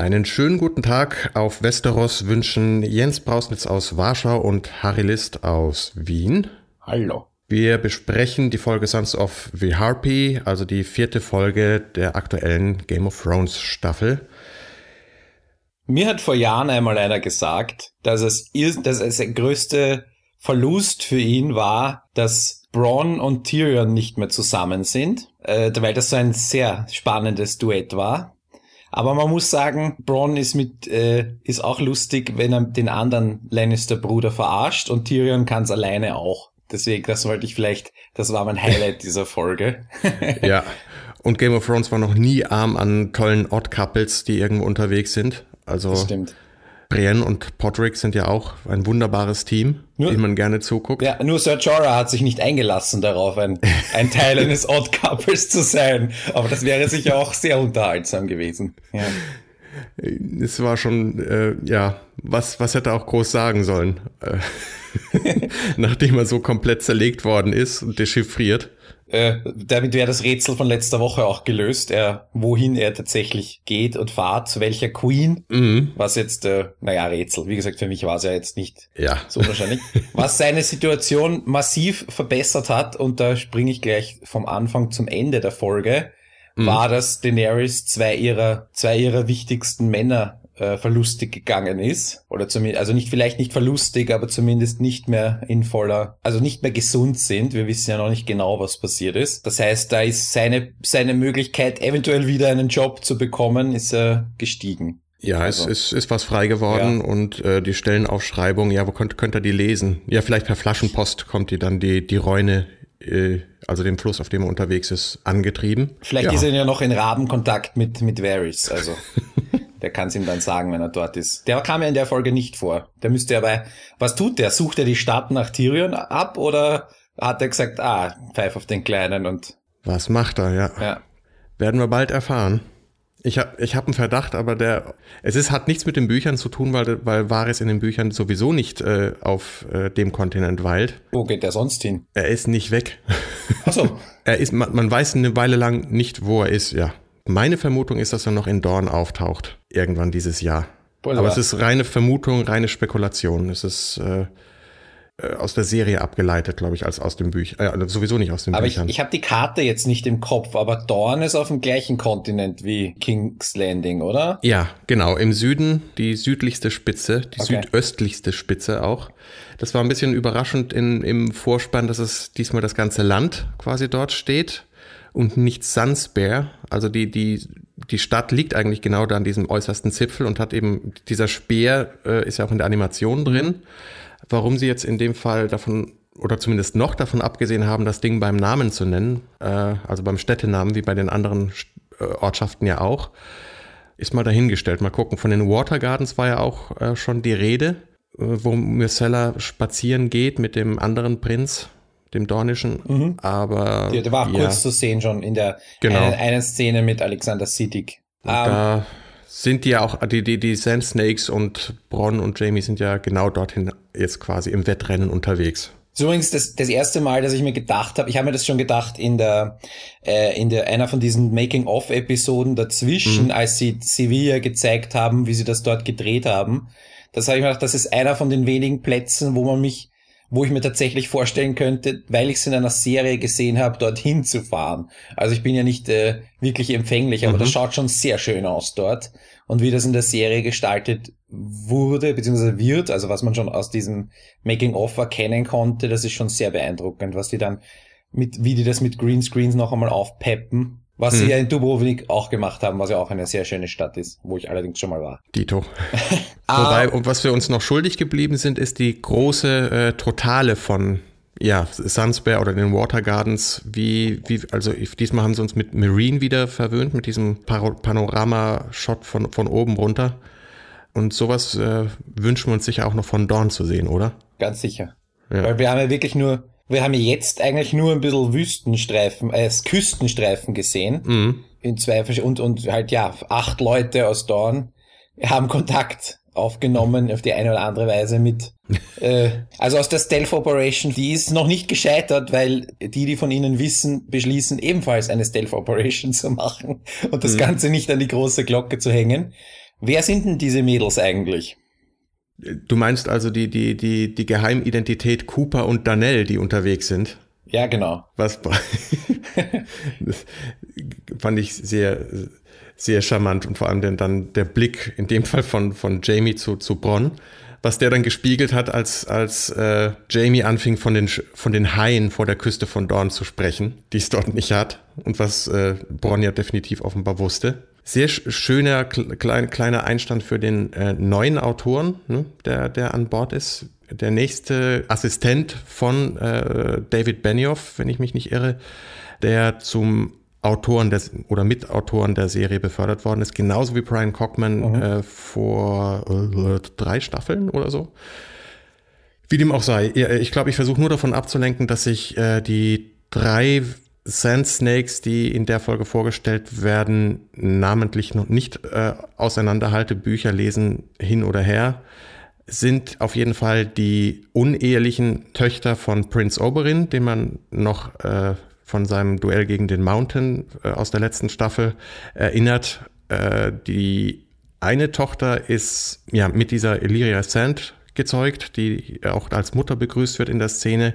Einen schönen guten Tag auf Westeros wünschen Jens Brausnitz aus Warschau und Harry List aus Wien. Hallo. Wir besprechen die Folge Sons of the Harpy, also die vierte Folge der aktuellen Game of Thrones Staffel. Mir hat vor Jahren einmal einer gesagt, dass es, dass es der größte Verlust für ihn war, dass Braun und Tyrion nicht mehr zusammen sind, äh, weil das so ein sehr spannendes Duett war. Aber man muss sagen, Braun ist mit äh, ist auch lustig, wenn er den anderen Lannister-Bruder verarscht und Tyrion kann es alleine auch. Deswegen, das wollte ich vielleicht, das war mein Highlight dieser Folge. ja. Und Game of Thrones war noch nie arm an tollen Odd-Couples, die irgendwo unterwegs sind. Also das stimmt. Brienne und Podrick sind ja auch ein wunderbares Team, nur, dem man gerne zuguckt. Ja, nur Sir Jorah hat sich nicht eingelassen darauf, ein, ein Teil eines Odd Couples zu sein. Aber das wäre sicher auch sehr unterhaltsam gewesen. Ja. Es war schon, äh, ja, was, was hätte er auch groß sagen sollen, äh, nachdem er so komplett zerlegt worden ist und dechiffriert. Äh, damit wäre das Rätsel von letzter Woche auch gelöst, er, wohin er tatsächlich geht und fahrt, zu welcher Queen. Mhm. Was jetzt, äh, naja, Rätsel. Wie gesagt, für mich war es ja jetzt nicht ja. so wahrscheinlich. was seine Situation massiv verbessert hat, und da springe ich gleich vom Anfang zum Ende der Folge, mhm. war, dass Daenerys zwei ihrer, zwei ihrer wichtigsten Männer äh, verlustig gegangen ist. Oder zumindest, also nicht vielleicht nicht verlustig, aber zumindest nicht mehr in voller, also nicht mehr gesund sind. Wir wissen ja noch nicht genau, was passiert ist. Das heißt, da ist seine, seine Möglichkeit, eventuell wieder einen Job zu bekommen, ist äh, gestiegen. Ja, also. es ist, ist was frei geworden ja. und äh, die Stellenaufschreibung, ja, wo könnt, könnt ihr die lesen? Ja, vielleicht per Flaschenpost kommt die dann die, die Räune, äh, also den Fluss, auf dem er unterwegs ist, angetrieben. Vielleicht ja. ist er ja noch in Rabenkontakt mit, mit Varys, also. Der kann es ihm dann sagen, wenn er dort ist. Der kam ja in der Folge nicht vor. Der müsste aber, was tut der? Sucht er die Stadt nach Tyrion ab oder hat er gesagt, ah, pfeif auf den Kleinen und. Was macht er, ja. ja. Werden wir bald erfahren. Ich habe ich hab einen Verdacht, aber der, es ist, hat nichts mit den Büchern zu tun, weil, weil Varys in den Büchern sowieso nicht äh, auf äh, dem Kontinent weilt. Wo geht er sonst hin? Er ist nicht weg. Ach so. er ist, man, man weiß eine Weile lang nicht, wo er ist, ja. Meine Vermutung ist, dass er noch in Dorn auftaucht, irgendwann dieses Jahr. Wunderbar. Aber es ist reine Vermutung, reine Spekulation. Es ist äh, äh aus der Serie abgeleitet, glaube ich, als aus dem Büchern. Äh, sowieso nicht aus den aber Büchern. Aber ich, ich habe die Karte jetzt nicht im Kopf, aber Dorn ist auf dem gleichen Kontinent wie King's Landing, oder? Ja, genau. Im Süden die südlichste Spitze, die okay. südöstlichste Spitze auch. Das war ein bisschen überraschend in, im Vorspann, dass es diesmal das ganze Land quasi dort steht und nicht Sunspear. Also die, die, die Stadt liegt eigentlich genau da an diesem äußersten Zipfel und hat eben, dieser Speer äh, ist ja auch in der Animation drin. Warum sie jetzt in dem Fall davon oder zumindest noch davon abgesehen haben, das Ding beim Namen zu nennen, äh, also beim Städtenamen, wie bei den anderen äh, Ortschaften ja auch, ist mal dahingestellt. Mal gucken. Von den Water Gardens war ja auch äh, schon die Rede, äh, wo Myrcella spazieren geht mit dem anderen Prinz dem Dornischen, mhm. aber. Ja, der war ja. kurz zu sehen schon in der genau. eine, eine Szene mit Alexander Siddig. Um, da sind die ja auch, die, die, die Sand Snakes und Bronn und Jamie sind ja genau dorthin jetzt quasi im Wettrennen unterwegs. Das ist übrigens das, das erste Mal, dass ich mir gedacht habe, ich habe mir das schon gedacht in der, äh, in der einer von diesen Making-of-Episoden dazwischen, mhm. als sie Sevilla gezeigt haben, wie sie das dort gedreht haben. Das habe ich mir gedacht, das ist einer von den wenigen Plätzen, wo man mich wo ich mir tatsächlich vorstellen könnte, weil ich es in einer Serie gesehen habe, dorthin zu fahren. Also ich bin ja nicht äh, wirklich empfänglich, aber mhm. das schaut schon sehr schön aus dort. Und wie das in der Serie gestaltet wurde, beziehungsweise wird, also was man schon aus diesem Making-of erkennen konnte, das ist schon sehr beeindruckend, was die dann mit, wie die das mit Greenscreens noch einmal aufpeppen was hm. sie ja in Dubrovnik auch gemacht haben, was ja auch eine sehr schöne Stadt ist, wo ich allerdings schon mal war. Dito. Wobei, und was wir uns noch schuldig geblieben sind, ist die große äh, Totale von ja, Sunspear oder den Water Gardens, wie, wie, also diesmal haben sie uns mit Marine wieder verwöhnt, mit diesem Panorama-Shot von, von oben runter. Und sowas äh, wünschen wir uns sicher auch noch von Dawn zu sehen, oder? Ganz sicher. Ja. Weil wir haben ja wirklich nur wir haben jetzt eigentlich nur ein bisschen Wüstenstreifen, äh, Küstenstreifen gesehen. Mhm. In zwei und, und halt ja, acht Leute aus Dorn haben Kontakt aufgenommen auf die eine oder andere Weise mit. äh, also aus der Stealth Operation, die ist noch nicht gescheitert, weil die, die von ihnen wissen, beschließen ebenfalls eine Stealth Operation zu machen und das mhm. Ganze nicht an die große Glocke zu hängen. Wer sind denn diese Mädels eigentlich? Du meinst also die, die, die, die Geheimidentität Cooper und Danell, die unterwegs sind? Ja, genau. Was das fand ich sehr, sehr charmant und vor allem dann, dann der Blick in dem Fall von, von Jamie zu, zu Bronn, was der dann gespiegelt hat, als, als äh, Jamie anfing von den, von den Haien vor der Küste von Dorn zu sprechen, die es dort nicht hat und was äh, Bronn ja definitiv offenbar wusste. Sehr schöner klein, kleiner Einstand für den äh, neuen Autoren, ne, der, der an Bord ist. Der nächste Assistent von äh, David Benioff, wenn ich mich nicht irre, der zum Autoren des, oder Mitautoren der Serie befördert worden ist, genauso wie Brian Cockman mhm. äh, vor äh, drei Staffeln oder so. Wie dem auch sei. Ich glaube, ich versuche nur davon abzulenken, dass ich äh, die drei Sand Snakes, die in der Folge vorgestellt werden, namentlich noch nicht äh, auseinanderhalte, Bücher lesen hin oder her, sind auf jeden Fall die unehelichen Töchter von Prince Oberyn, den man noch äh, von seinem Duell gegen den Mountain äh, aus der letzten Staffel erinnert. Äh, die eine Tochter ist ja mit dieser Illyria Sand gezeugt, die auch als Mutter begrüßt wird in der Szene.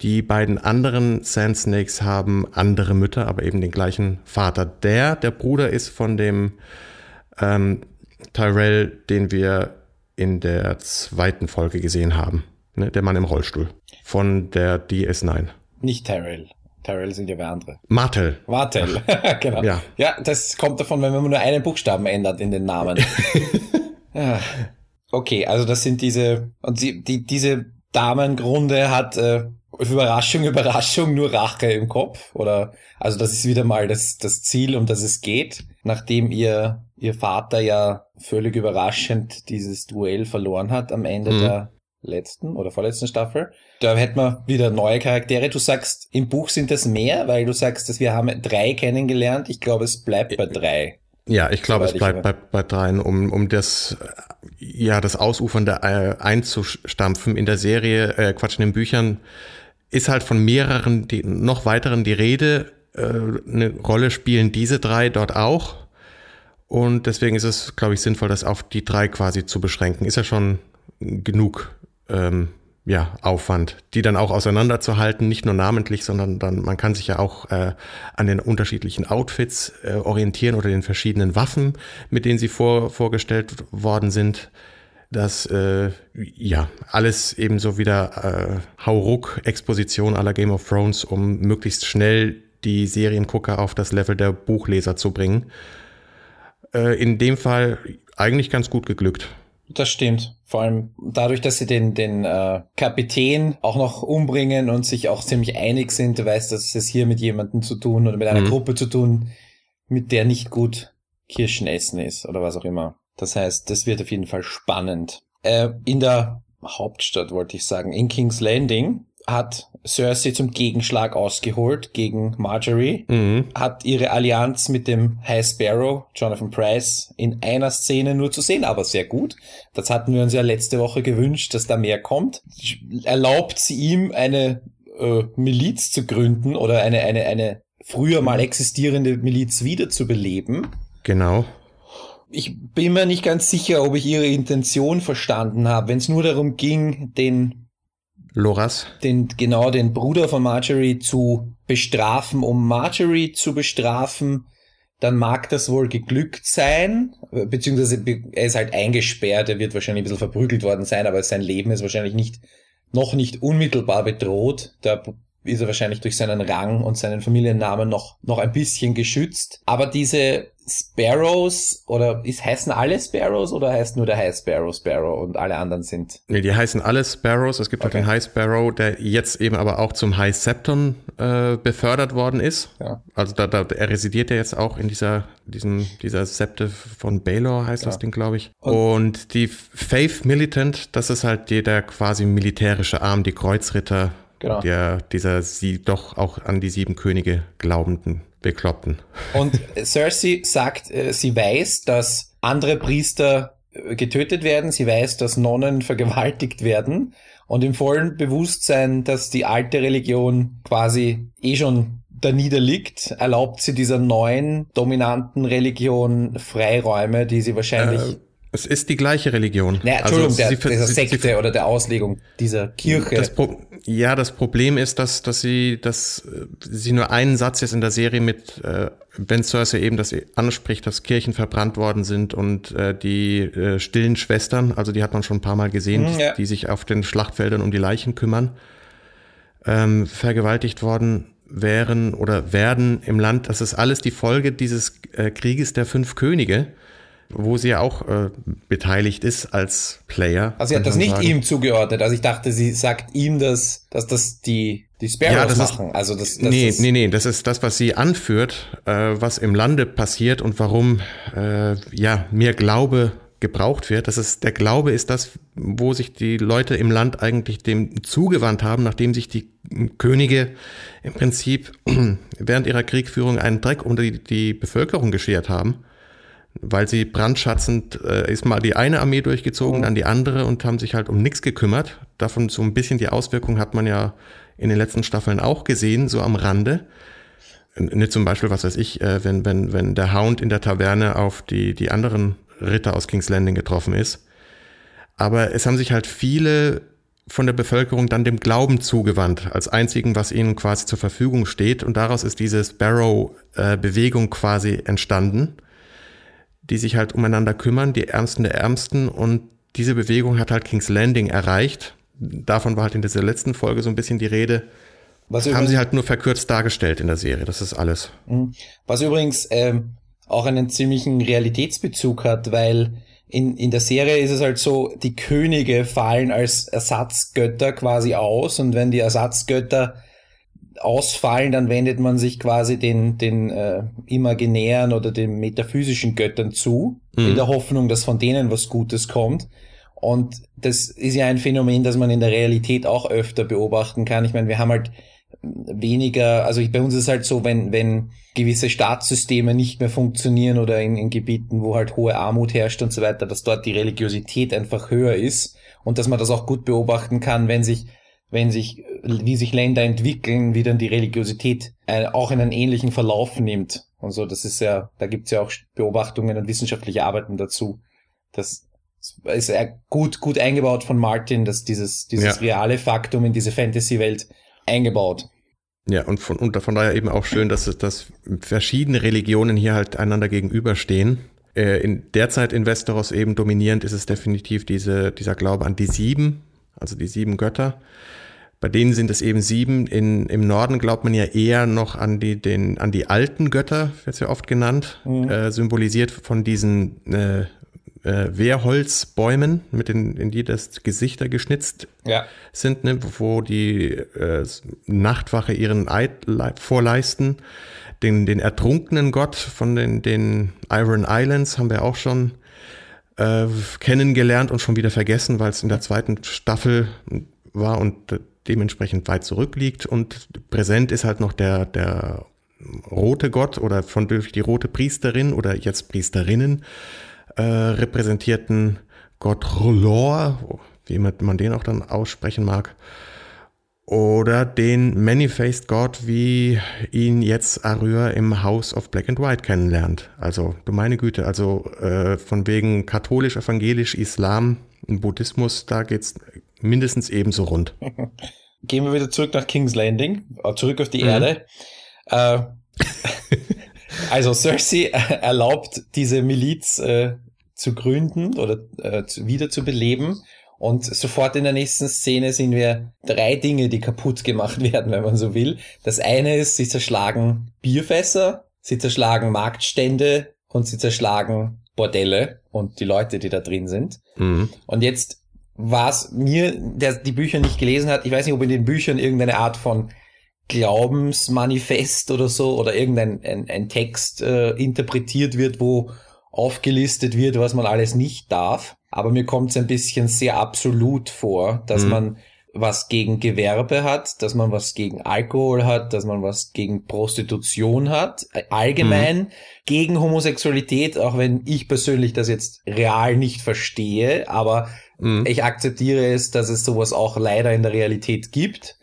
Die beiden anderen Sand Snakes haben andere Mütter, aber eben den gleichen Vater. Der, der Bruder ist von dem ähm, Tyrell, den wir in der zweiten Folge gesehen haben. Ne? Der Mann im Rollstuhl. Von der DS9. Nicht Tyrell. Tyrell sind ja wer andere. Martel. Martel, genau. Ja. ja, das kommt davon, wenn man nur einen Buchstaben ändert in den Namen. ja. Okay, also das sind diese, und sie, die, diese Damengrunde hat äh, Überraschung, Überraschung, nur Rache im Kopf. Oder also das ist wieder mal das, das Ziel, um das es geht, nachdem ihr, ihr Vater ja völlig überraschend dieses Duell verloren hat am Ende mhm. der letzten oder vorletzten Staffel. Da hätten wir wieder neue Charaktere. Du sagst, im Buch sind es mehr, weil du sagst, dass wir haben drei kennengelernt. Ich glaube, es bleibt bei drei. Ja, ich glaube, es bleibt bei, bei dreien, um, um das, ja, das Ausufernde äh, einzustampfen. In der Serie, äh, Quatsch, in den Büchern ist halt von mehreren, die, noch weiteren die Rede. Äh, eine Rolle spielen diese drei dort auch. Und deswegen ist es, glaube ich, sinnvoll, das auf die drei quasi zu beschränken. Ist ja schon genug ähm, ja, Aufwand, die dann auch auseinanderzuhalten, nicht nur namentlich, sondern dann, man kann sich ja auch äh, an den unterschiedlichen Outfits äh, orientieren oder den verschiedenen Waffen, mit denen sie vor, vorgestellt worden sind dass äh, ja alles ebenso wieder äh, Hauruck-Exposition aller Game of Thrones, um möglichst schnell die Seriengucker auf das Level der Buchleser zu bringen. Äh, in dem Fall eigentlich ganz gut geglückt. Das stimmt. Vor allem dadurch, dass sie den, den äh, Kapitän auch noch umbringen und sich auch ziemlich einig sind, du weißt, dass es hier mit jemandem zu tun oder mit einer mhm. Gruppe zu tun, mit der nicht gut Kirschen essen ist oder was auch immer. Das heißt, das wird auf jeden Fall spannend. Äh, in der Hauptstadt wollte ich sagen, in King's Landing hat Cersei zum Gegenschlag ausgeholt gegen Marjorie, mhm. hat ihre Allianz mit dem High Sparrow, Jonathan Price, in einer Szene nur zu sehen, aber sehr gut. Das hatten wir uns ja letzte Woche gewünscht, dass da mehr kommt. Erlaubt sie ihm eine äh, Miliz zu gründen oder eine, eine, eine früher mal existierende Miliz wiederzubeleben. Genau ich bin mir nicht ganz sicher, ob ich ihre Intention verstanden habe. Wenn es nur darum ging, den Loras, den genau den Bruder von Marjorie zu bestrafen, um Marjorie zu bestrafen, dann mag das wohl geglückt sein, beziehungsweise er ist halt eingesperrt, er wird wahrscheinlich ein bisschen verprügelt worden sein, aber sein Leben ist wahrscheinlich nicht noch nicht unmittelbar bedroht. Da ist er wahrscheinlich durch seinen Rang und seinen Familiennamen noch, noch ein bisschen geschützt. Aber diese Sparrows oder ist, heißen alle Sparrows oder heißt nur der High Sparrow Sparrow und alle anderen sind? Nee, die heißen alle Sparrows. Es gibt okay. auch den High Sparrow, der jetzt eben aber auch zum High Septon äh, befördert worden ist. Ja. Also da, da er residiert ja jetzt auch in dieser diesem dieser Septe von Baylor heißt ja. das Ding, glaube ich. Und, und die Faith Militant, das ist halt der quasi militärische Arm, die Kreuzritter Genau. Der, dieser sie doch auch an die sieben Könige glaubenden Bekloppten. Und Cersei sagt, äh, sie weiß, dass andere Priester äh, getötet werden, sie weiß, dass Nonnen vergewaltigt werden und im vollen Bewusstsein, dass die alte Religion quasi eh schon da niederliegt, erlaubt sie dieser neuen dominanten Religion Freiräume, die sie wahrscheinlich äh, es ist die gleiche Religion. Naja, also Entschuldigung, also der, dieser Sekte sie, oder der Auslegung dieser Kirche. Das ja, das Problem ist, dass, dass sie, dass äh, sie nur einen Satz jetzt in der Serie mit äh, Ben Cersei eben das anspricht, dass Kirchen verbrannt worden sind und äh, die äh, stillen Schwestern, also die hat man schon ein paar Mal gesehen, mhm, ja. die, die, sich auf den Schlachtfeldern um die Leichen kümmern, ähm, vergewaltigt worden wären oder werden im Land. Das ist alles die Folge dieses äh, Krieges der fünf Könige wo sie ja auch äh, beteiligt ist als Player. Also sie hat das nicht sagen. ihm zugeordnet. Also ich dachte, sie sagt ihm das, dass das die die Sparrows ja, das machen. Ist, also das, das nee, nee, nee, das ist das, was sie anführt, äh, was im Lande passiert und warum äh, ja mehr Glaube gebraucht wird. Das ist der Glaube ist das, wo sich die Leute im Land eigentlich dem zugewandt haben, nachdem sich die Könige im Prinzip während ihrer Kriegführung einen Dreck unter die, die Bevölkerung geschert haben weil sie brandschatzend äh, ist mal die eine Armee durchgezogen, mhm. dann die andere und haben sich halt um nichts gekümmert. Davon so ein bisschen die Auswirkung hat man ja in den letzten Staffeln auch gesehen, so am Rande. Nicht zum Beispiel, was weiß ich, äh, wenn, wenn, wenn der Hound in der Taverne auf die, die anderen Ritter aus King's Landing getroffen ist. Aber es haben sich halt viele von der Bevölkerung dann dem Glauben zugewandt, als einzigen, was ihnen quasi zur Verfügung steht. Und daraus ist diese Sparrow-Bewegung äh, quasi entstanden die sich halt umeinander kümmern, die Ärmsten der Ärmsten. Und diese Bewegung hat halt King's Landing erreicht. Davon war halt in dieser letzten Folge so ein bisschen die Rede. Was haben sie halt nur verkürzt dargestellt in der Serie. Das ist alles. Mhm. Was übrigens ähm, auch einen ziemlichen Realitätsbezug hat, weil in, in der Serie ist es halt so, die Könige fallen als Ersatzgötter quasi aus und wenn die Ersatzgötter ausfallen, dann wendet man sich quasi den, den äh, imaginären oder den metaphysischen Göttern zu, mhm. in der Hoffnung, dass von denen was Gutes kommt. Und das ist ja ein Phänomen, das man in der Realität auch öfter beobachten kann. Ich meine, wir haben halt weniger, also bei uns ist es halt so, wenn, wenn gewisse Staatssysteme nicht mehr funktionieren oder in, in Gebieten, wo halt hohe Armut herrscht und so weiter, dass dort die Religiosität einfach höher ist und dass man das auch gut beobachten kann, wenn sich wenn sich, wie sich Länder entwickeln, wie dann die Religiosität äh, auch in einen ähnlichen Verlauf nimmt. Und so, das ist ja, da gibt's ja auch Beobachtungen und wissenschaftliche Arbeiten dazu. Das ist ja gut, gut eingebaut von Martin, dass dieses, dieses ja. reale Faktum in diese Fantasy-Welt eingebaut. Ja, und von, und von daher eben auch schön, dass, dass verschiedene Religionen hier halt einander gegenüberstehen. Äh, in der Zeit in Westeros eben dominierend ist es definitiv diese, dieser Glaube an die Sieben, also die sieben Götter. Bei denen sind es eben sieben. In, Im Norden glaubt man ja eher noch an die, den, an die alten Götter, wird ja oft genannt, mhm. äh, symbolisiert von diesen äh, äh, Wehrholzbäumen, mit den, in die das Gesichter geschnitzt ja. sind, ne, wo die äh, Nachtwache ihren Eid vorleisten. Den, den ertrunkenen Gott von den, den Iron Islands haben wir auch schon äh, kennengelernt und schon wieder vergessen, weil es in der zweiten Staffel war und dementsprechend weit zurückliegt und präsent ist halt noch der, der rote Gott oder von durch die rote Priesterin oder jetzt Priesterinnen äh, repräsentierten Gott Rolor, wie man den auch dann aussprechen mag, oder den Many-Faced God, wie ihn jetzt Arya im House of Black and White kennenlernt. Also, du meine Güte, also äh, von wegen katholisch, evangelisch, Islam, Buddhismus, da geht's mindestens ebenso rund. Gehen wir wieder zurück nach King's Landing, äh, zurück auf die mhm. Erde. Äh, also Cersei erlaubt diese Miliz äh, zu gründen oder äh, wieder zu beleben. Und sofort in der nächsten Szene sehen wir drei Dinge, die kaputt gemacht werden, wenn man so will. Das eine ist, sie zerschlagen Bierfässer, sie zerschlagen Marktstände und sie zerschlagen Bordelle und die Leute, die da drin sind. Mhm. Und jetzt was mir, der die Bücher nicht gelesen hat, ich weiß nicht, ob in den Büchern irgendeine Art von Glaubensmanifest oder so oder irgendein ein, ein Text äh, interpretiert wird, wo aufgelistet wird, was man alles nicht darf. Aber mir kommt es ein bisschen sehr absolut vor, dass mhm. man was gegen Gewerbe hat, dass man was gegen Alkohol hat, dass man was gegen Prostitution hat, allgemein mhm. gegen Homosexualität, auch wenn ich persönlich das jetzt real nicht verstehe, aber mhm. ich akzeptiere es, dass es sowas auch leider in der Realität gibt,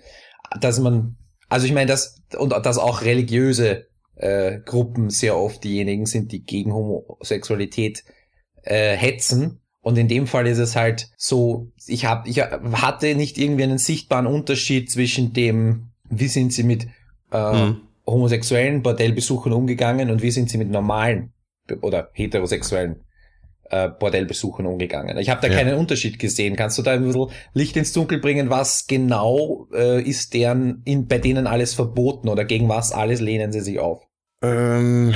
dass man Also ich meine, dass, und dass auch religiöse äh, Gruppen sehr oft diejenigen sind, die gegen Homosexualität äh, hetzen. Und in dem Fall ist es halt so, ich, hab, ich hatte nicht irgendwie einen sichtbaren Unterschied zwischen dem, wie sind sie mit äh, mhm. homosexuellen Bordellbesuchern umgegangen und wie sind sie mit normalen oder heterosexuellen äh, Bordellbesuchern umgegangen. Ich habe da ja. keinen Unterschied gesehen. Kannst du da ein bisschen Licht ins Dunkel bringen, was genau äh, ist deren in, bei denen alles verboten oder gegen was alles lehnen sie sich auf? Ähm,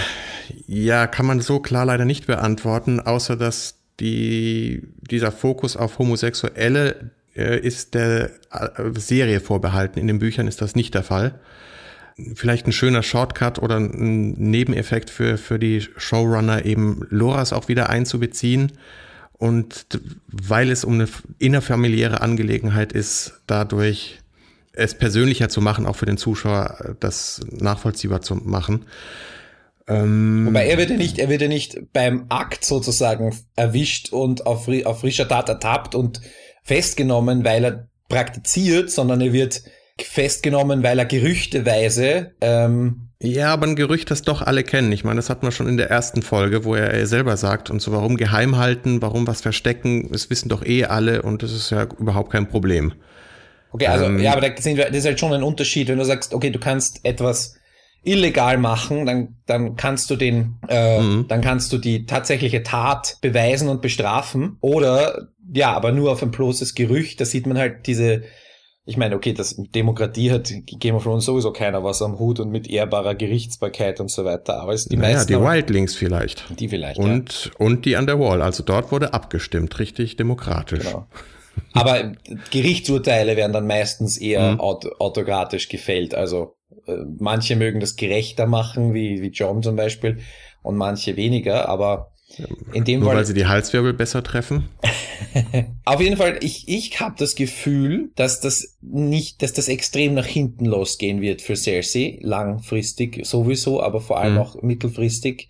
ja, kann man so klar leider nicht beantworten, außer dass die, dieser Fokus auf Homosexuelle äh, ist der äh, Serie vorbehalten. In den Büchern ist das nicht der Fall vielleicht ein schöner Shortcut oder ein Nebeneffekt für, für die Showrunner, eben Loras auch wieder einzubeziehen. Und weil es um eine innerfamiliäre Angelegenheit ist, dadurch es persönlicher zu machen, auch für den Zuschauer, das nachvollziehbar zu machen. Ähm, Wobei er wird ja nicht, er wird ja nicht beim Akt sozusagen erwischt und auf, auf frischer Tat ertappt und festgenommen, weil er praktiziert, sondern er wird festgenommen, weil er gerüchteweise ähm, ja, aber ein Gerücht, das doch alle kennen. Ich meine, das hat man schon in der ersten Folge, wo er selber sagt, und so warum geheim halten, warum was verstecken, das wissen doch eh alle und das ist ja überhaupt kein Problem. Okay, also ähm, ja, aber da sind wir, das ist halt schon ein Unterschied, wenn du sagst, okay, du kannst etwas illegal machen, dann, dann kannst du den, äh, mhm. dann kannst du die tatsächliche Tat beweisen und bestrafen. Oder ja, aber nur auf ein bloßes Gerücht, da sieht man halt diese ich meine, okay, das Demokratie hat Game of Thrones sowieso keiner was am Hut und mit ehrbarer Gerichtsbarkeit und so weiter. Aber es die naja, meisten. die Wildlings vielleicht. Die vielleicht. Und, ja. und die Underwall. Also dort wurde abgestimmt, richtig demokratisch. Genau. Aber Gerichtsurteile werden dann meistens eher mhm. aut autokratisch gefällt. Also äh, manche mögen das gerechter machen, wie, wie John zum Beispiel, und manche weniger, aber in dem Nur Fall, weil sie die Halswirbel besser treffen? Auf jeden Fall, ich, ich habe das Gefühl, dass das nicht, dass das extrem nach hinten losgehen wird für Cersei, langfristig sowieso, aber vor allem mhm. auch mittelfristig.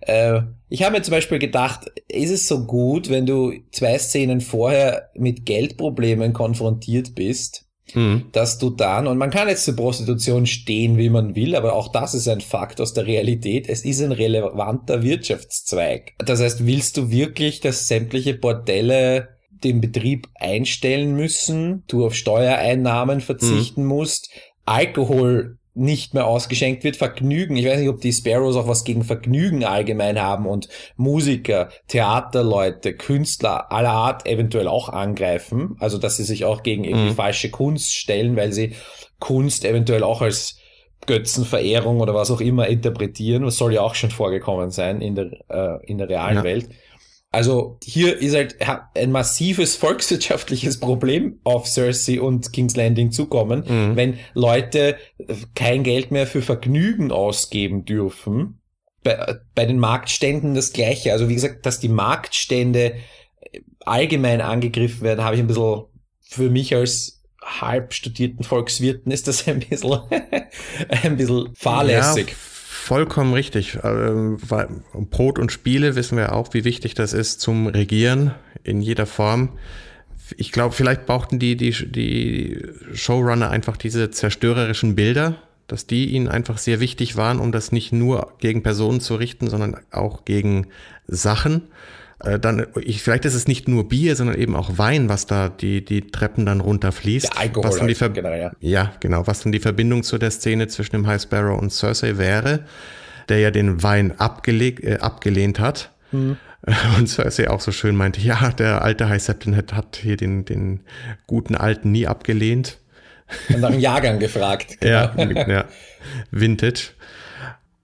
Äh, ich habe mir zum Beispiel gedacht, ist es so gut, wenn du zwei Szenen vorher mit Geldproblemen konfrontiert bist, mhm. dass du dann, und man kann jetzt zur Prostitution stehen, wie man will, aber auch das ist ein Fakt aus der Realität, es ist ein relevanter Wirtschaftszweig. Das heißt, willst du wirklich, dass sämtliche Bordelle den Betrieb einstellen müssen, du auf Steuereinnahmen verzichten mhm. musst, Alkohol nicht mehr ausgeschenkt wird. Vergnügen, ich weiß nicht, ob die Sparrows auch was gegen Vergnügen allgemein haben und Musiker, Theaterleute, Künstler aller Art eventuell auch angreifen. Also, dass sie sich auch gegen irgendwie mhm. falsche Kunst stellen, weil sie Kunst eventuell auch als Götzenverehrung oder was auch immer interpretieren. Das soll ja auch schon vorgekommen sein in der, äh, in der realen ja. Welt. Also hier ist halt ein massives volkswirtschaftliches Problem auf Cersei und King's Landing zukommen, mhm. wenn Leute kein Geld mehr für Vergnügen ausgeben dürfen. Bei, bei den Marktständen das gleiche. Also wie gesagt, dass die Marktstände allgemein angegriffen werden, habe ich ein bisschen für mich als halb studierten Volkswirten ist das ein bisschen, ein bisschen fahrlässig. Ja Vollkommen richtig. Ähm, Brot und Spiele wissen wir auch, wie wichtig das ist zum Regieren in jeder Form. Ich glaube, vielleicht brauchten die, die, die Showrunner einfach diese zerstörerischen Bilder, dass die ihnen einfach sehr wichtig waren, um das nicht nur gegen Personen zu richten, sondern auch gegen Sachen. Äh, dann, ich, vielleicht ist es nicht nur Bier, sondern eben auch Wein, was da die, die Treppen dann runterfließt. Der Alkohol was dann die Ver generell, ja. ja, genau, was dann die Verbindung zu der Szene zwischen dem High Sparrow und Cersei wäre, der ja den Wein abgelegt, äh, abgelehnt hat. Mhm. Und Cersei auch so schön meinte, ja, der alte High Septon hat hier den, den guten Alten nie abgelehnt. Und nach dem Jahrgang gefragt. Genau. Ja, ja, Vintage.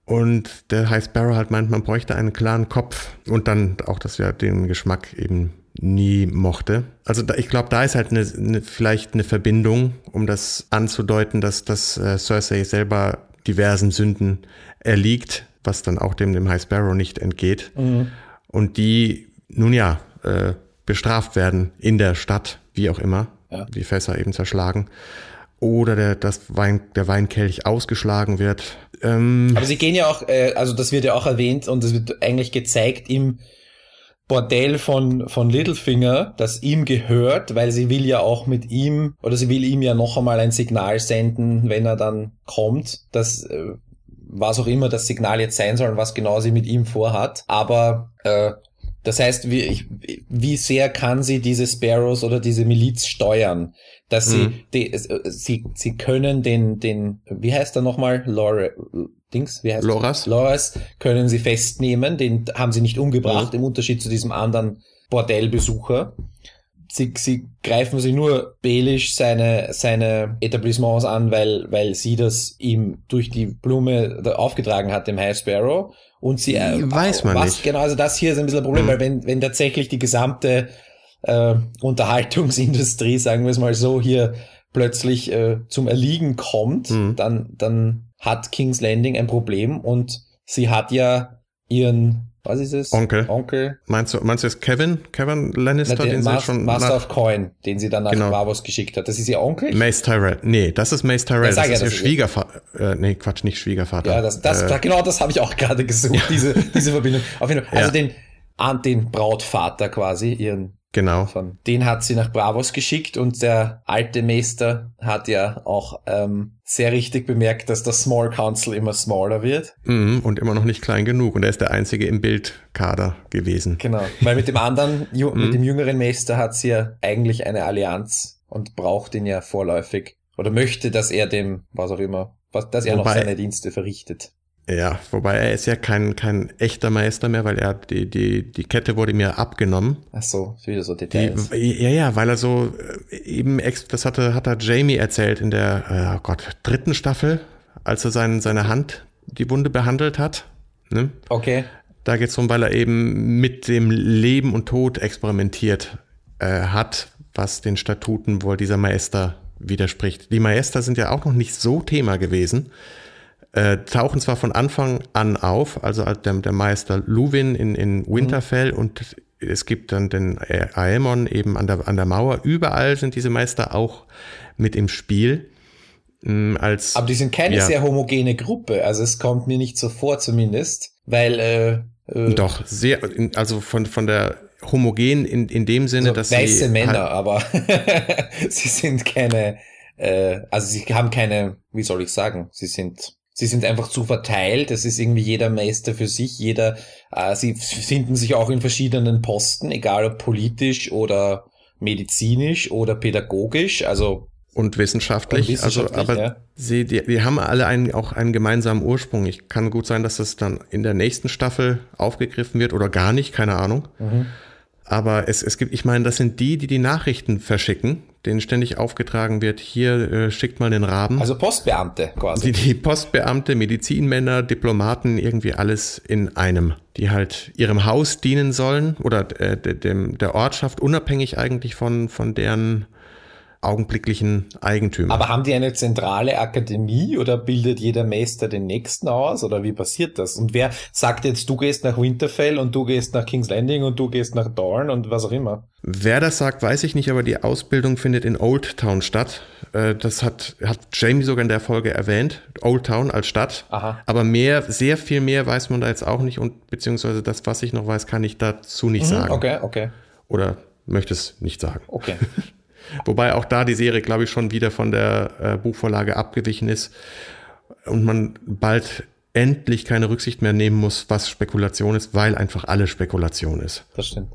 Und der High Sparrow halt meint, man bräuchte einen klaren Kopf und dann auch, dass er den Geschmack eben nie mochte. Also da, ich glaube, da ist halt eine, eine, vielleicht eine Verbindung, um das anzudeuten, dass, dass äh, Cersei selber diversen Sünden erliegt, was dann auch dem, dem High Sparrow nicht entgeht. Mhm. Und die, nun ja, äh, bestraft werden in der Stadt, wie auch immer, ja. die Fässer eben zerschlagen. Oder der, das Wein, der Weinkelch ausgeschlagen wird. Ähm, Aber sie gehen ja auch, äh, also das wird ja auch erwähnt und das wird eigentlich gezeigt im Bordell von, von Littlefinger, das ihm gehört, weil sie will ja auch mit ihm, oder sie will ihm ja noch einmal ein Signal senden, wenn er dann kommt, dass äh, was auch immer das Signal jetzt sein soll und was genau sie mit ihm vorhat. Aber äh, das heißt, wie, wie sehr kann sie diese Sparrows oder diese Miliz steuern? Dass sie, mhm. die, äh, sie, sie können den, den, wie heißt er nochmal? Laura, Dings, wie heißt Loras. Loras können sie festnehmen, den haben sie nicht umgebracht, mhm. im Unterschied zu diesem anderen Bordellbesucher sie, sie greifen sie nur Belisch seine, seine Etablissements an, weil, weil sie das ihm durch die Blume aufgetragen hat, dem High Sparrow. Und sie, äh, weiß man was, nicht. Genau, also das hier ist ein bisschen ein Problem, mhm. weil wenn, wenn tatsächlich die gesamte äh, Unterhaltungsindustrie, sagen wir es mal so, hier plötzlich äh, zum Erliegen kommt, mhm. dann, dann hat King's Landing ein Problem und sie hat ja ihren was ist es? Onkel. Onkel. Meinst du, meinst du es Kevin? Kevin Lannister, Na, den, den Mas sie schon Master of Coin, den sie dann nach genau. Bravos geschickt hat. Das ist ihr Onkel? Mace Tyrell. Nee, das ist Mace Tyrell. Ja, das, ist ihr Schwiegervater. Äh, nee, Quatsch, nicht Schwiegervater. Ja, das, das, äh, genau das habe ich auch gerade gesucht, diese, diese Verbindung. Auf jeden Fall. Also ja. den, den Brautvater quasi, ihren Genau. Von, den hat sie nach Bravos geschickt und der alte Meister hat ja auch ähm, sehr richtig bemerkt, dass das Small Council immer smaller wird. Mhm, und immer noch nicht klein genug. Und er ist der einzige im Bildkader gewesen. Genau. Weil mit dem anderen, mit mhm. dem jüngeren Meister hat sie ja eigentlich eine Allianz und braucht ihn ja vorläufig. Oder möchte, dass er dem, was auch immer, dass er Wobei, noch seine Dienste verrichtet. Ja, wobei er ist ja kein, kein echter Meister mehr, weil er die, die, die Kette wurde mir abgenommen. Ach so, wieder so Details. Die, ja, ja, weil er so äh, eben, das hatte, hat er Jamie erzählt in der, äh, oh Gott, dritten Staffel, als er sein, seine Hand, die Wunde behandelt hat. Ne? Okay. Da geht es darum, weil er eben mit dem Leben und Tod experimentiert äh, hat, was den Statuten wohl dieser Meister widerspricht. Die Meister sind ja auch noch nicht so Thema gewesen äh, tauchen zwar von Anfang an auf, also der, der Meister Luwin in, in Winterfell mhm. und es gibt dann den Aemon eben an der, an der Mauer. Überall sind diese Meister auch mit im Spiel. Mm, als, Aber die sind keine ja. sehr homogene Gruppe, also es kommt mir nicht so vor zumindest, weil äh, äh, Doch, sehr, also von, von der homogen in, in dem Sinne, also dass weiße sie Männer, halt, aber sie sind keine, äh, also sie haben keine, wie soll ich sagen, sie sind Sie sind einfach zu verteilt. Es ist irgendwie jeder Meister für sich. Jeder, äh, sie finden sich auch in verschiedenen Posten, egal ob politisch oder medizinisch oder pädagogisch. Also und wissenschaftlich. Und wissenschaftlich also, aber ja. sie, die, die haben alle einen, auch einen gemeinsamen Ursprung. Ich kann gut sein, dass das dann in der nächsten Staffel aufgegriffen wird oder gar nicht, keine Ahnung. Mhm. Aber es, es gibt, ich meine, das sind die, die die Nachrichten verschicken, denen ständig aufgetragen wird, hier äh, schickt mal den Raben. Also Postbeamte quasi. Die, die Postbeamte, Medizinmänner, Diplomaten, irgendwie alles in einem, die halt ihrem Haus dienen sollen oder äh, dem, der Ortschaft, unabhängig eigentlich von, von deren augenblicklichen Eigentümer. Aber haben die eine zentrale Akademie oder bildet jeder Meister den nächsten aus oder wie passiert das? Und wer sagt jetzt, du gehst nach Winterfell und du gehst nach King's Landing und du gehst nach Dorn und was auch immer? Wer das sagt, weiß ich nicht, aber die Ausbildung findet in Old Town statt. Äh, das hat, hat Jamie sogar in der Folge erwähnt. Old Town als Stadt. Aha. Aber mehr, sehr viel mehr weiß man da jetzt auch nicht und beziehungsweise das, was ich noch weiß, kann ich dazu nicht mhm, sagen. Okay, okay. Oder möchte es nicht sagen. Okay. Wobei auch da die Serie, glaube ich, schon wieder von der äh, Buchvorlage abgewichen ist und man bald endlich keine Rücksicht mehr nehmen muss, was Spekulation ist, weil einfach alle Spekulation ist. Das stimmt.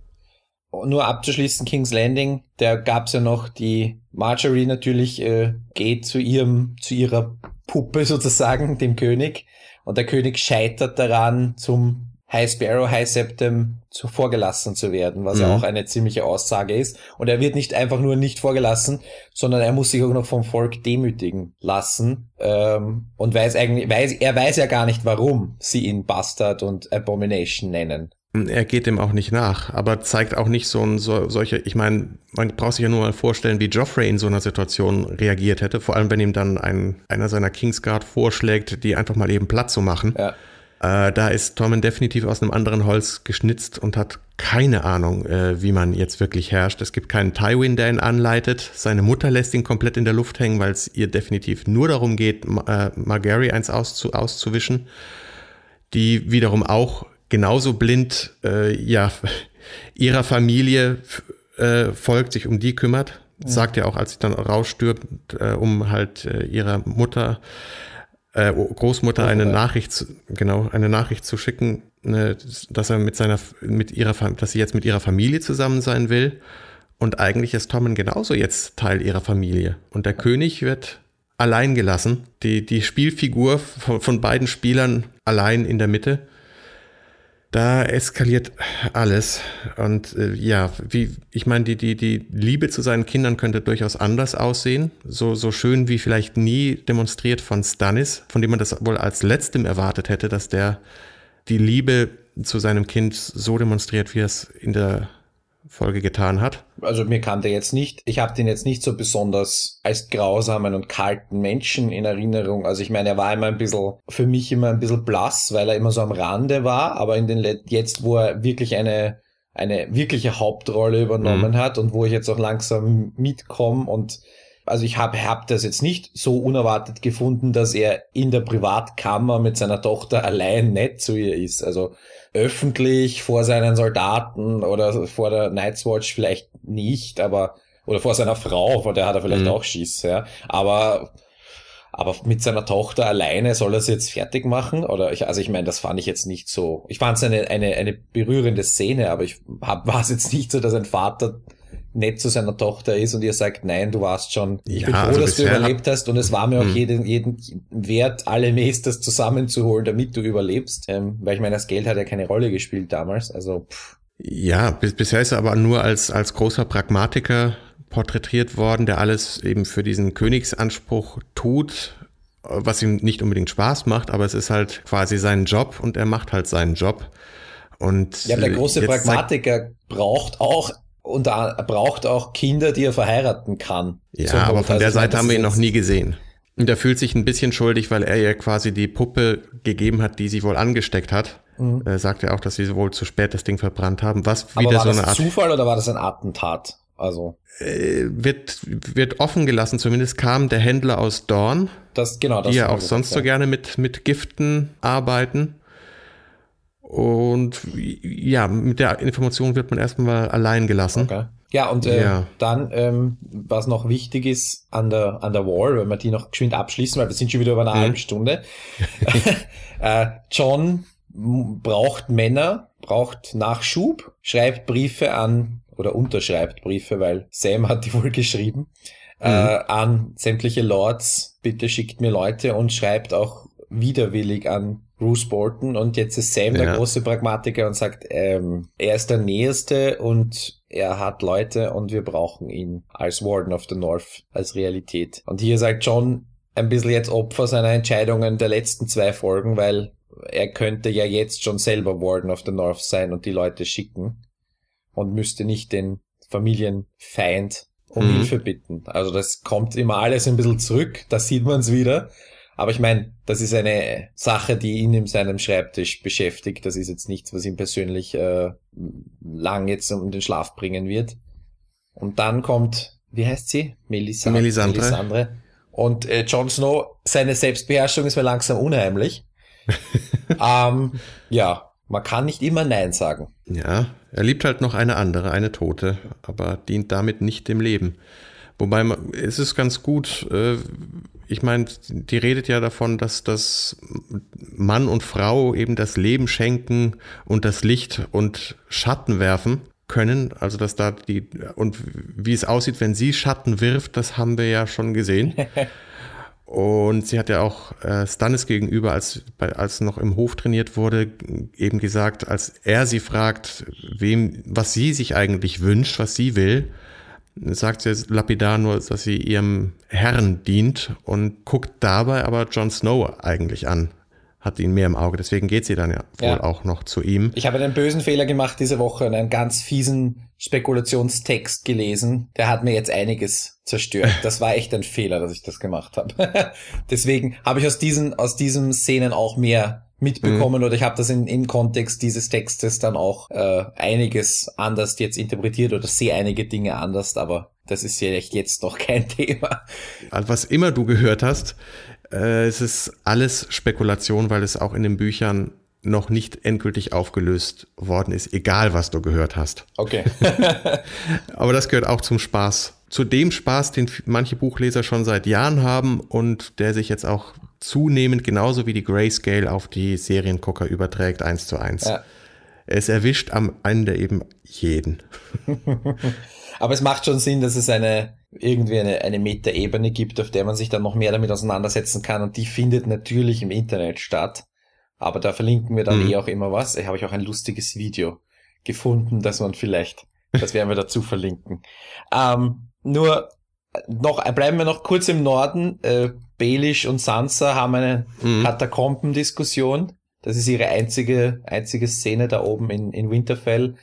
Nur abzuschließen, King's Landing, da gab's ja noch die Marjorie natürlich äh, geht zu ihrem, zu ihrer Puppe sozusagen, dem König. Und der König scheitert daran, zum High Sparrow, High Septem zu vorgelassen zu werden, was mhm. ja auch eine ziemliche Aussage ist. Und er wird nicht einfach nur nicht vorgelassen, sondern er muss sich auch noch vom Volk demütigen lassen. Ähm, und weiß eigentlich, weiß, er weiß ja gar nicht, warum sie ihn Bastard und Abomination nennen. Er geht dem auch nicht nach, aber zeigt auch nicht so ein so, solche, ich meine, man braucht sich ja nur mal vorstellen, wie Joffrey in so einer Situation reagiert hätte, vor allem wenn ihm dann ein, einer seiner Kingsguard vorschlägt, die einfach mal eben platt zu machen. Ja. Äh, da ist Tormund definitiv aus einem anderen Holz geschnitzt und hat keine Ahnung, äh, wie man jetzt wirklich herrscht. Es gibt keinen Tywin, der ihn anleitet. Seine Mutter lässt ihn komplett in der Luft hängen, weil es ihr definitiv nur darum geht, äh, Margary eins auszu auszuwischen, die wiederum auch genauso blind, äh, ja, ihrer Familie äh, folgt, sich um die kümmert. Mhm. Sagt ja auch, als sie dann rausstirbt, äh, um halt äh, ihrer Mutter, äh, Großmutter eine Nachricht, zu, genau, eine Nachricht zu schicken, ne, dass er mit seiner, mit ihrer, dass sie jetzt mit ihrer Familie zusammen sein will. Und eigentlich ist Tommen genauso jetzt Teil ihrer Familie. Und der König wird allein gelassen. Die, die Spielfigur von, von beiden Spielern allein in der Mitte. Da eskaliert alles. Und äh, ja, wie, ich meine, die, die, die Liebe zu seinen Kindern könnte durchaus anders aussehen. So, so schön wie vielleicht nie demonstriert von Stannis, von dem man das wohl als letztem erwartet hätte, dass der die Liebe zu seinem Kind so demonstriert, wie es in der Folge getan hat. Also mir kam der jetzt nicht, ich habe den jetzt nicht so besonders als grausamen und kalten Menschen in Erinnerung. Also ich meine, er war immer ein bisschen, für mich immer ein bisschen blass, weil er immer so am Rande war, aber in den jetzt, wo er wirklich eine, eine wirkliche Hauptrolle übernommen mhm. hat und wo ich jetzt auch langsam mitkomme und also ich habe hab das jetzt nicht so unerwartet gefunden, dass er in der Privatkammer mit seiner Tochter allein nett zu ihr ist. Also öffentlich vor seinen Soldaten oder vor der Night's Watch vielleicht nicht, aber oder vor seiner Frau, vor der hat er vielleicht mhm. auch Schiss, ja. Aber aber mit seiner Tochter alleine soll er es jetzt fertig machen? Oder ich, also ich meine, das fand ich jetzt nicht so. Ich fand es eine, eine, eine berührende Szene, aber ich hab, war es jetzt nicht so, dass ein Vater nett zu seiner Tochter ist und ihr sagt, nein, du warst schon, ich ja, bin froh, also dass du überlebt hast und es war mir auch hm. jeden, jeden wert, alle Mestes zusammenzuholen, damit du überlebst, ähm, weil ich meine, das Geld hat ja keine Rolle gespielt damals, also pff. Ja, bis, bisher ist er aber nur als, als großer Pragmatiker porträtiert worden, der alles eben für diesen Königsanspruch tut, was ihm nicht unbedingt Spaß macht, aber es ist halt quasi sein Job und er macht halt seinen Job. Und ja, der große Pragmatiker braucht auch und er braucht auch Kinder, die er verheiraten kann. Ja, aber von der Seite haben wir ihn noch nie gesehen. Und er fühlt sich ein bisschen schuldig, weil er ja quasi die Puppe gegeben hat, die sie wohl angesteckt hat. Mhm. Er sagt ja auch, dass sie wohl zu spät das Ding verbrannt haben. Was wieder war so eine das Art Zufall oder war das ein Attentat? Also äh, wird wird offen gelassen. Zumindest kam der Händler aus Dorn, das genau, das die ja auch sonst so gerne mit mit Giften arbeiten. Und ja, mit der Information wird man erstmal allein gelassen. Okay. Ja, und äh, ja. dann, ähm, was noch wichtig ist an der, an der Wall, wenn wir die noch geschwind abschließen, weil wir sind schon wieder über eine mhm. halbe Stunde. äh, John braucht Männer, braucht Nachschub, schreibt Briefe an oder unterschreibt Briefe, weil Sam hat die wohl geschrieben, äh, mhm. äh, an sämtliche Lords, bitte schickt mir Leute und schreibt auch widerwillig an Bruce Bolton und jetzt ist Sam ja. der große Pragmatiker und sagt, ähm, er ist der Nächste und er hat Leute und wir brauchen ihn als Warden of the North, als Realität. Und hier sagt John ein bisschen jetzt Opfer seiner Entscheidungen der letzten zwei Folgen, weil er könnte ja jetzt schon selber Warden of the North sein und die Leute schicken und müsste nicht den Familienfeind um mhm. Hilfe bitten. Also das kommt immer alles ein bisschen zurück, da sieht man es wieder. Aber ich meine, das ist eine Sache, die ihn in seinem Schreibtisch beschäftigt. Das ist jetzt nichts, was ihn persönlich äh, lang jetzt um den Schlaf bringen wird. Und dann kommt, wie heißt sie? Melissa Melisandre. Melisandre. Und äh, Jon Snow, seine Selbstbeherrschung ist mir langsam unheimlich. ähm, ja, man kann nicht immer Nein sagen. Ja, er liebt halt noch eine andere, eine Tote, aber dient damit nicht dem Leben. Wobei es ist ganz gut, äh, ich meine, die redet ja davon, dass das Mann und Frau eben das Leben schenken und das Licht und Schatten werfen können. Also dass da die und wie es aussieht, wenn sie Schatten wirft, das haben wir ja schon gesehen. Und sie hat ja auch äh, Stannis gegenüber, als, bei, als noch im Hof trainiert wurde, eben gesagt, als er sie fragt, wem, was sie sich eigentlich wünscht, was sie will, sagt sie lapidar nur, dass sie ihrem Herrn dient und guckt dabei aber Jon Snow eigentlich an. Hat ihn mehr im Auge, deswegen geht sie dann ja, ja. wohl auch noch zu ihm. Ich habe einen bösen Fehler gemacht diese Woche und einen ganz fiesen Spekulationstext gelesen. Der hat mir jetzt einiges zerstört. Das war echt ein Fehler, dass ich das gemacht habe. deswegen habe ich aus diesen, aus diesen Szenen auch mehr mitbekommen mhm. oder ich habe das in, im Kontext dieses Textes dann auch äh, einiges anders jetzt interpretiert oder sehe einige Dinge anders, aber das ist ja echt jetzt noch kein Thema. Was immer du gehört hast, äh, es ist alles Spekulation, weil es auch in den Büchern noch nicht endgültig aufgelöst worden ist, egal was du gehört hast. Okay. Aber das gehört auch zum Spaß. Zu dem Spaß, den manche Buchleser schon seit Jahren haben und der sich jetzt auch zunehmend genauso wie die Grayscale auf die Seriengucker überträgt, eins zu eins. Ja. Es erwischt am Ende eben jeden. Aber es macht schon Sinn, dass es eine irgendwie eine, eine Metaebene gibt, auf der man sich dann noch mehr damit auseinandersetzen kann und die findet natürlich im Internet statt. Aber da verlinken wir dann mhm. eh auch immer was. Da habe ich auch ein lustiges Video gefunden, dass man vielleicht, das werden wir dazu verlinken. Ähm, nur noch, bleiben wir noch kurz im Norden. Äh, Baelish und Sansa haben eine mhm. Katakombendiskussion. Das ist ihre einzige, einzige Szene da oben in, in Winterfell.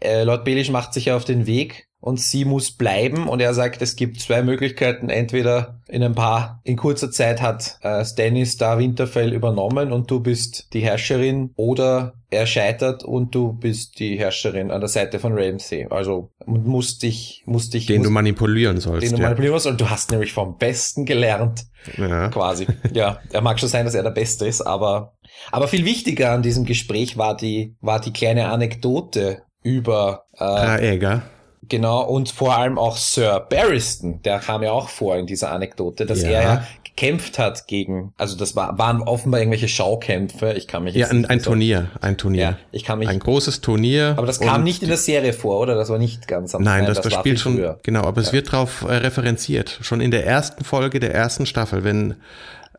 Äh, Lord Baelish macht sich auf den Weg und sie muss bleiben und er sagt, es gibt zwei Möglichkeiten. Entweder in ein paar, in kurzer Zeit hat äh, Stannis da Winterfell übernommen und du bist die Herrscherin oder er scheitert und du bist die Herrscherin an der Seite von Ramsay. Also musst dich, musst dich. Den musst, du manipulieren sollst. Den du ja. manipulieren sollst und du hast nämlich vom Besten gelernt. Ja. Quasi. Ja, er mag schon sein, dass er der Beste ist, aber, aber viel wichtiger an diesem Gespräch war die, war die kleine Anekdote über, äh, Raeger Genau, und vor allem auch Sir Barristan, der kam ja auch vor in dieser Anekdote, dass ja. er ja gekämpft hat gegen, also das war, waren offenbar irgendwelche Schaukämpfe, ich kann mich jetzt Ja, ein, ein Turnier, ein Turnier. Ja, ich kann mich, ein großes Turnier. Aber das kam nicht in der Serie vor, oder? Das war nicht ganz am Nein, das, das, das spielt schon, früher. genau, aber ja. es wird darauf äh, referenziert. Schon in der ersten Folge der ersten Staffel, wenn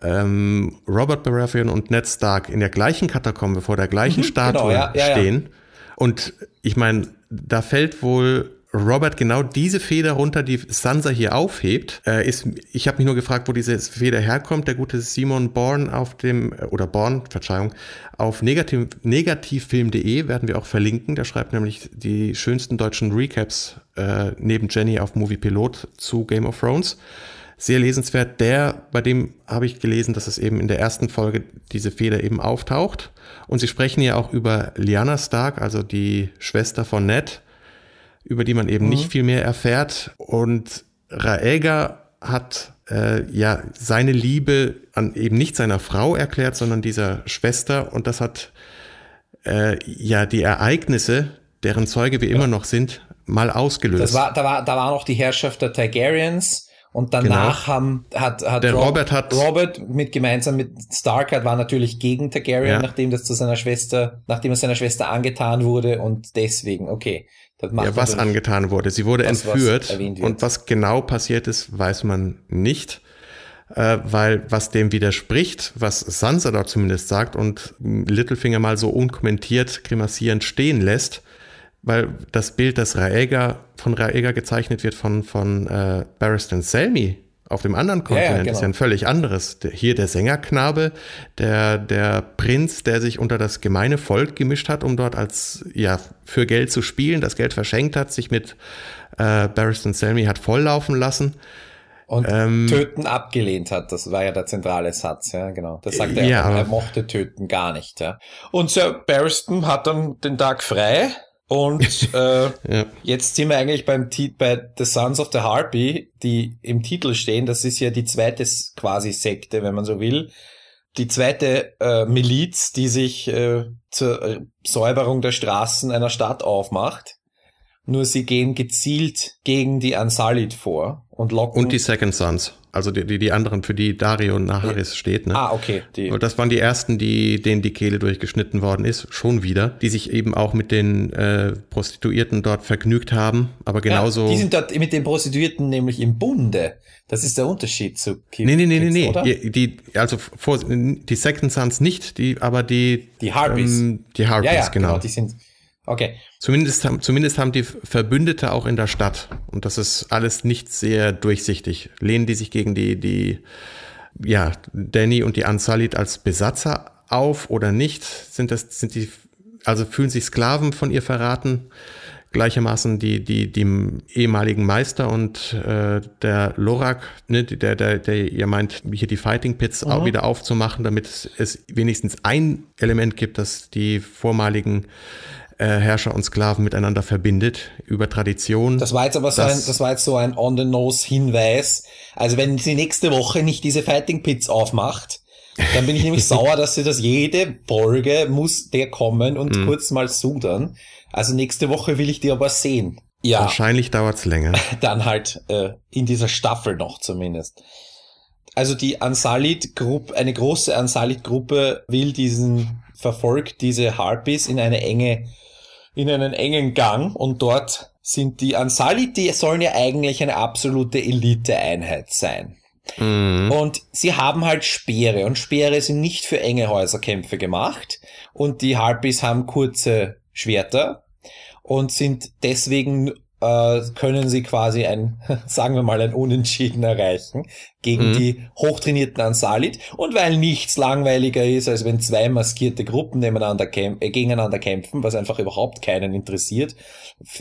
ähm, Robert Baratheon und Ned Stark in der gleichen Katakombe vor der gleichen mhm, Statue genau, ja, stehen. Und ich meine, da fällt wohl Robert genau diese Feder runter, die Sansa hier aufhebt, äh, ist, ich habe mich nur gefragt, wo diese Feder herkommt. Der gute Simon Born auf dem, äh, oder Born, Verzeihung, auf negativ, negativfilm.de werden wir auch verlinken. Der schreibt nämlich die schönsten deutschen Recaps äh, neben Jenny auf Movie Pilot zu Game of Thrones. Sehr lesenswert. Der, bei dem habe ich gelesen, dass es eben in der ersten Folge diese Feder eben auftaucht. Und sie sprechen ja auch über Lyanna Stark, also die Schwester von Ned über die man eben mhm. nicht viel mehr erfährt. Und Raega hat äh, ja seine Liebe an eben nicht seiner Frau erklärt, sondern dieser Schwester. Und das hat äh, ja die Ereignisse, deren Zeuge wir ja. immer noch sind, mal ausgelöst. Das war, da war, da war noch die Herrschaft der Targaryens. Und danach genau. haben, hat, hat, Rob, Robert hat Robert mit gemeinsam mit Stark war natürlich gegen Targaryen, ja. nachdem das zu seiner Schwester, nachdem es seiner Schwester angetan wurde und deswegen, okay ja, was angetan wurde. Sie wurde das, entführt und was genau passiert ist, weiß man nicht, äh, weil was dem widerspricht, was Sansa dort zumindest sagt und Littlefinger mal so unkommentiert grimassierend stehen lässt, weil das Bild, das Raega von Raega gezeichnet wird von von äh, Barristan Selmy auf dem anderen Kontinent ja, ja, genau. ist ja ein völlig anderes. Hier der Sängerknabe, der, der Prinz, der sich unter das gemeine Volk gemischt hat, um dort als, ja, für Geld zu spielen, das Geld verschenkt hat, sich mit äh, Barristan Selmy hat volllaufen lassen. Und ähm, Töten abgelehnt hat, das war ja der zentrale Satz, ja, genau. Das sagt er, ja, er mochte Töten gar nicht, ja. Und Sir Barristan hat dann den Tag frei und äh, ja. jetzt sind wir eigentlich beim bei The Sons of the Harpy, die im Titel stehen. Das ist ja die zweite quasi Sekte, wenn man so will. Die zweite äh, Miliz, die sich äh, zur Säuberung der Straßen einer Stadt aufmacht. Nur sie gehen gezielt gegen die Ansalit vor und locken. Und die Second Sons. Also die, die, die anderen, für die Dario Naharis steht. Ne? Ah, okay. Die. Und das waren die ersten, die, denen die Kehle durchgeschnitten worden ist, schon wieder, die sich eben auch mit den äh, Prostituierten dort vergnügt haben, aber genauso. Ja, die sind dort mit den Prostituierten nämlich im Bunde. Das ist der Unterschied zu Kim. Nee, nee, nee, nee, nee. Die, die, also vor, die Second Sons nicht, die, aber die. Die Harpies. Ähm, die Harpies, ja, ja, genau. genau. Die sind, Okay. Zumindest, zumindest haben die Verbündete auch in der Stadt. Und das ist alles nicht sehr durchsichtig. Lehnen die sich gegen die, die, ja, Danny und die Ansalit als Besatzer auf oder nicht? Sind das, sind die, also fühlen sich Sklaven von ihr verraten? Gleichermaßen die, die, die ehemaligen Meister und äh, der Lorak, ne, der, der, der ihr meint, hier die Fighting Pits mhm. auch wieder aufzumachen, damit es wenigstens ein Element gibt, das die vormaligen Herrscher und Sklaven miteinander verbindet über Tradition. Das war jetzt aber so ein, das war jetzt so ein on the nose Hinweis. Also wenn sie nächste Woche nicht diese Fighting Pits aufmacht, Dann bin ich nämlich sauer, dass sie das jede Folge muss der kommen und mhm. kurz mal sudern. Also nächste Woche will ich die aber sehen. Ja. Wahrscheinlich dauert's länger. Dann halt äh, in dieser Staffel noch zumindest. Also die Ansalit-Gruppe, eine große Ansalit-Gruppe will diesen, verfolgt diese Harpies in eine enge, in einen engen Gang und dort sind die Ansalit, die sollen ja eigentlich eine absolute Elite-Einheit sein. Mhm. Und sie haben halt Speere und Speere sind nicht für enge Häuserkämpfe gemacht und die Harpies haben kurze Schwerter und sind deswegen äh, können sie quasi ein, sagen wir mal, ein Unentschieden erreichen gegen mhm. die hochtrainierten Ansalit. Und weil nichts langweiliger ist, als wenn zwei maskierte Gruppen nebeneinander kämp äh, gegeneinander kämpfen, was einfach überhaupt keinen interessiert,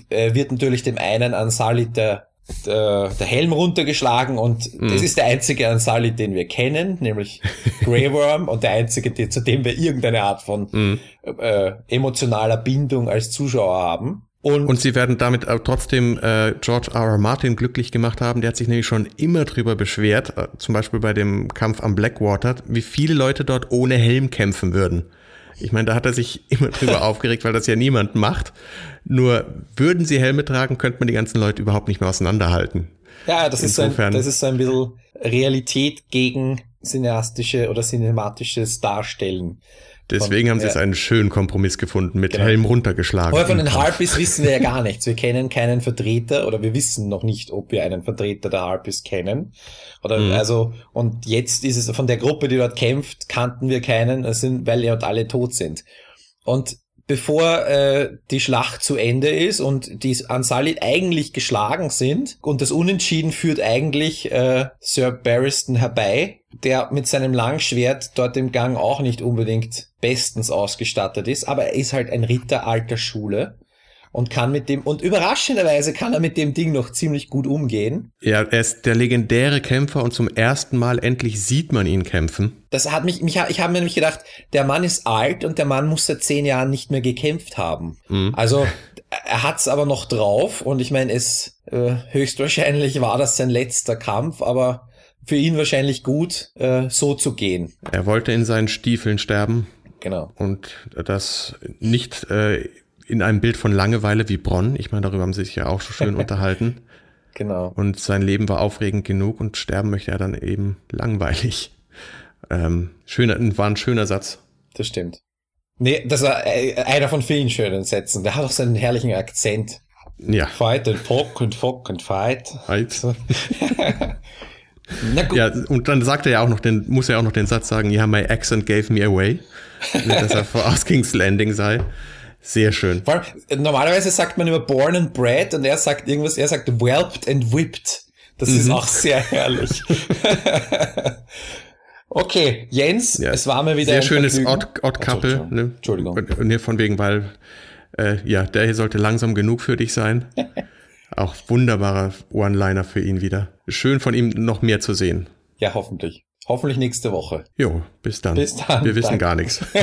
äh, wird natürlich dem einen Ansalit der der, der Helm runtergeschlagen und mhm. das ist der einzige Ansalit, den wir kennen, nämlich Grey Worm und der einzige, die, zu dem wir irgendeine Art von mhm. äh, emotionaler Bindung als Zuschauer haben. Und, und sie werden damit trotzdem äh, George R. R. Martin glücklich gemacht haben. Der hat sich nämlich schon immer drüber beschwert, äh, zum Beispiel bei dem Kampf am Blackwater, wie viele Leute dort ohne Helm kämpfen würden. Ich meine, da hat er sich immer drüber aufgeregt, weil das ja niemand macht. Nur würden sie Helme tragen, könnte man die ganzen Leute überhaupt nicht mehr auseinanderhalten. Ja, das Insofern, ist, so ein, das ist so ein bisschen Realität gegen cineastische oder cinematisches Darstellen. Deswegen von, haben sie ja. jetzt einen schönen Kompromiss gefunden, mit genau. Helm runtergeschlagen. Aber von den Harpies wissen wir ja gar nichts. Wir kennen keinen Vertreter oder wir wissen noch nicht, ob wir einen Vertreter der Harpies kennen. Oder mhm. also, und jetzt ist es von der Gruppe, die dort kämpft, kannten wir keinen, sind, weil ja alle tot sind. Und bevor äh, die Schlacht zu Ende ist und die Ansalit eigentlich geschlagen sind und das Unentschieden führt eigentlich äh, Sir Barristan herbei, der mit seinem Langschwert dort im Gang auch nicht unbedingt bestens ausgestattet ist, aber er ist halt ein Ritter alter Schule und kann mit dem, und überraschenderweise kann er mit dem Ding noch ziemlich gut umgehen. Ja, er ist der legendäre Kämpfer und zum ersten Mal endlich sieht man ihn kämpfen. Das hat mich, mich ich habe mir nämlich gedacht, der Mann ist alt und der Mann muss seit zehn Jahren nicht mehr gekämpft haben. Mhm. Also, er hat's aber noch drauf und ich meine, es, äh, höchstwahrscheinlich war das sein letzter Kampf, aber für ihn wahrscheinlich gut, äh, so zu gehen. Er wollte in seinen Stiefeln sterben. Genau. Und das nicht äh, in einem Bild von Langeweile wie Bronn. Ich meine, darüber haben sie sich ja auch so schön unterhalten. Genau. Und sein Leben war aufregend genug und sterben möchte er dann eben langweilig. Ähm, schöner, war ein schöner Satz. Das stimmt. Nee, das war äh, einer von vielen schönen Sätzen. Der hat auch seinen herrlichen Akzent. Ja. Fight and fuck and fuck and fight. Fight. Ja, und dann sagt er ja auch noch den, muss er auch noch den Satz sagen, ja, my accent gave me away. dass er aus King's Landing sei. Sehr schön. Allem, normalerweise sagt man immer born and bred und er sagt irgendwas, er sagt whelped and whipped. Das mhm. ist auch sehr herrlich. okay, Jens, ja. es war mir wieder sehr ein schönes Odd, Odd Couple. Ne? Entschuldigung. Ne, von wegen, weil äh, ja, der hier sollte langsam genug für dich sein. auch wunderbarer One-Liner für ihn wieder. Schön von ihm noch mehr zu sehen. Ja, hoffentlich. Hoffentlich nächste Woche. Jo, bis dann. Bis dann. Wir wissen Danke. gar nichts.